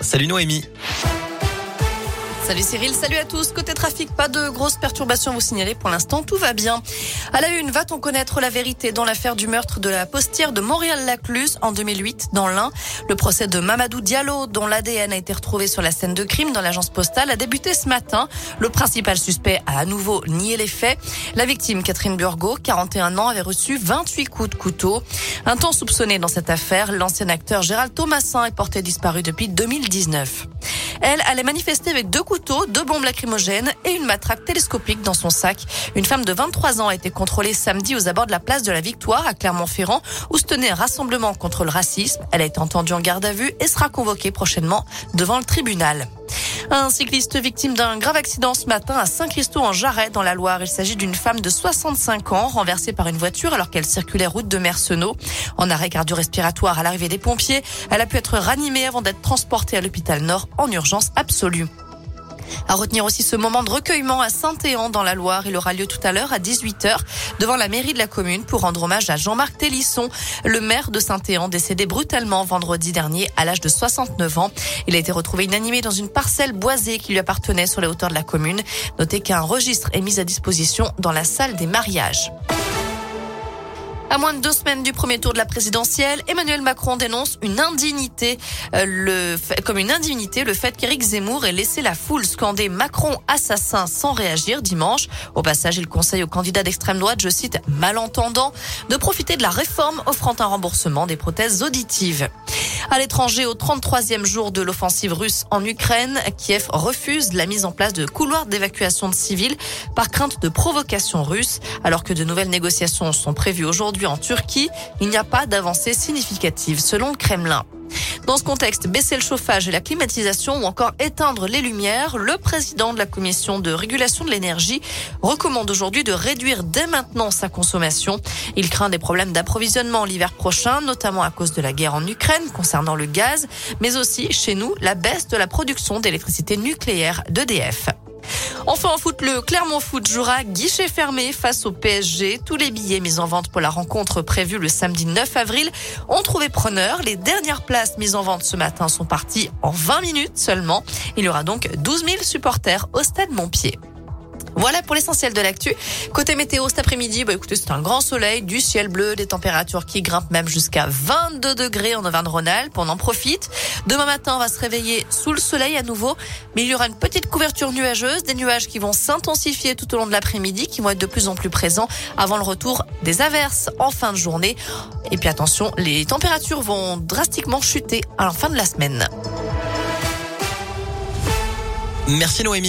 Salut Noémie. Salut Cyril, salut à tous. Côté trafic, pas de grosses perturbations vous signaler. Pour l'instant, tout va bien. À la une, va-t-on connaître la vérité dans l'affaire du meurtre de la postière de Montréal-Lacluse en 2008 dans l'Ain? Le procès de Mamadou Diallo, dont l'ADN a été retrouvé sur la scène de crime dans l'agence postale, a débuté ce matin. Le principal suspect a à nouveau nié les faits. La victime, Catherine Burgot, 41 ans, avait reçu 28 coups de couteau. Un temps soupçonné dans cette affaire, l'ancien acteur Gérald Thomasin est porté disparu depuis 2019. Elle allait manifester avec deux couteaux, deux bombes lacrymogènes et une matraque télescopique dans son sac. Une femme de 23 ans a été contrôlée samedi aux abords de la place de la Victoire à Clermont-Ferrand où se tenait un rassemblement contre le racisme. Elle a été entendue en garde à vue et sera convoquée prochainement devant le tribunal. Un cycliste victime d'un grave accident ce matin à Saint-Christo en Jarret dans la Loire. Il s'agit d'une femme de 65 ans renversée par une voiture alors qu'elle circulait route de Mercenau. En arrêt cardio-respiratoire à l'arrivée des pompiers, elle a pu être ranimée avant d'être transportée à l'hôpital Nord en urgence absolue. À retenir aussi ce moment de recueillement à Saint-Éan dans la Loire. Il aura lieu tout à l'heure à 18h devant la mairie de la commune pour rendre hommage à Jean-Marc Télisson, le maire de Saint-Éan décédé brutalement vendredi dernier à l'âge de 69 ans. Il a été retrouvé inanimé dans une parcelle boisée qui lui appartenait sur les hauteurs de la commune. Notez qu'un registre est mis à disposition dans la salle des mariages. À moins de deux semaines du premier tour de la présidentielle, Emmanuel Macron dénonce une indignité, euh, le comme une indignité, le fait qu'Éric Zemmour ait laissé la foule scander Macron assassin sans réagir dimanche. Au passage, il conseille aux candidats d'extrême droite, je cite, malentendant, de profiter de la réforme offrant un remboursement des prothèses auditives. À l'étranger, au 33e jour de l'offensive russe en Ukraine, Kiev refuse la mise en place de couloirs d'évacuation de civils par crainte de provocation russe. Alors que de nouvelles négociations sont prévues aujourd'hui en Turquie, il n'y a pas d'avancée significative selon le Kremlin. Dans ce contexte, baisser le chauffage et la climatisation ou encore éteindre les lumières, le président de la commission de régulation de l'énergie recommande aujourd'hui de réduire dès maintenant sa consommation. Il craint des problèmes d'approvisionnement l'hiver prochain, notamment à cause de la guerre en Ukraine concernant le gaz, mais aussi chez nous la baisse de la production d'électricité nucléaire d'EDF. Enfin en foot, le Clermont Foot jouera guichet fermé face au PSG. Tous les billets mis en vente pour la rencontre prévue le samedi 9 avril ont trouvé preneur. Les dernières places mises en vente ce matin sont parties en 20 minutes seulement. Il y aura donc 12 000 supporters au stade Montpied. Voilà pour l'essentiel de l'actu. Côté météo cet après-midi, bah écoutez, c'est un grand soleil, du ciel bleu, des températures qui grimpent même jusqu'à 22 degrés en Auvergne-Rhône-Alpes. On en profite. Demain matin, on va se réveiller sous le soleil à nouveau, mais il y aura une petite couverture nuageuse, des nuages qui vont s'intensifier tout au long de l'après-midi, qui vont être de plus en plus présents avant le retour des averses en fin de journée. Et puis attention, les températures vont drastiquement chuter à la fin de la semaine. Merci Noémie.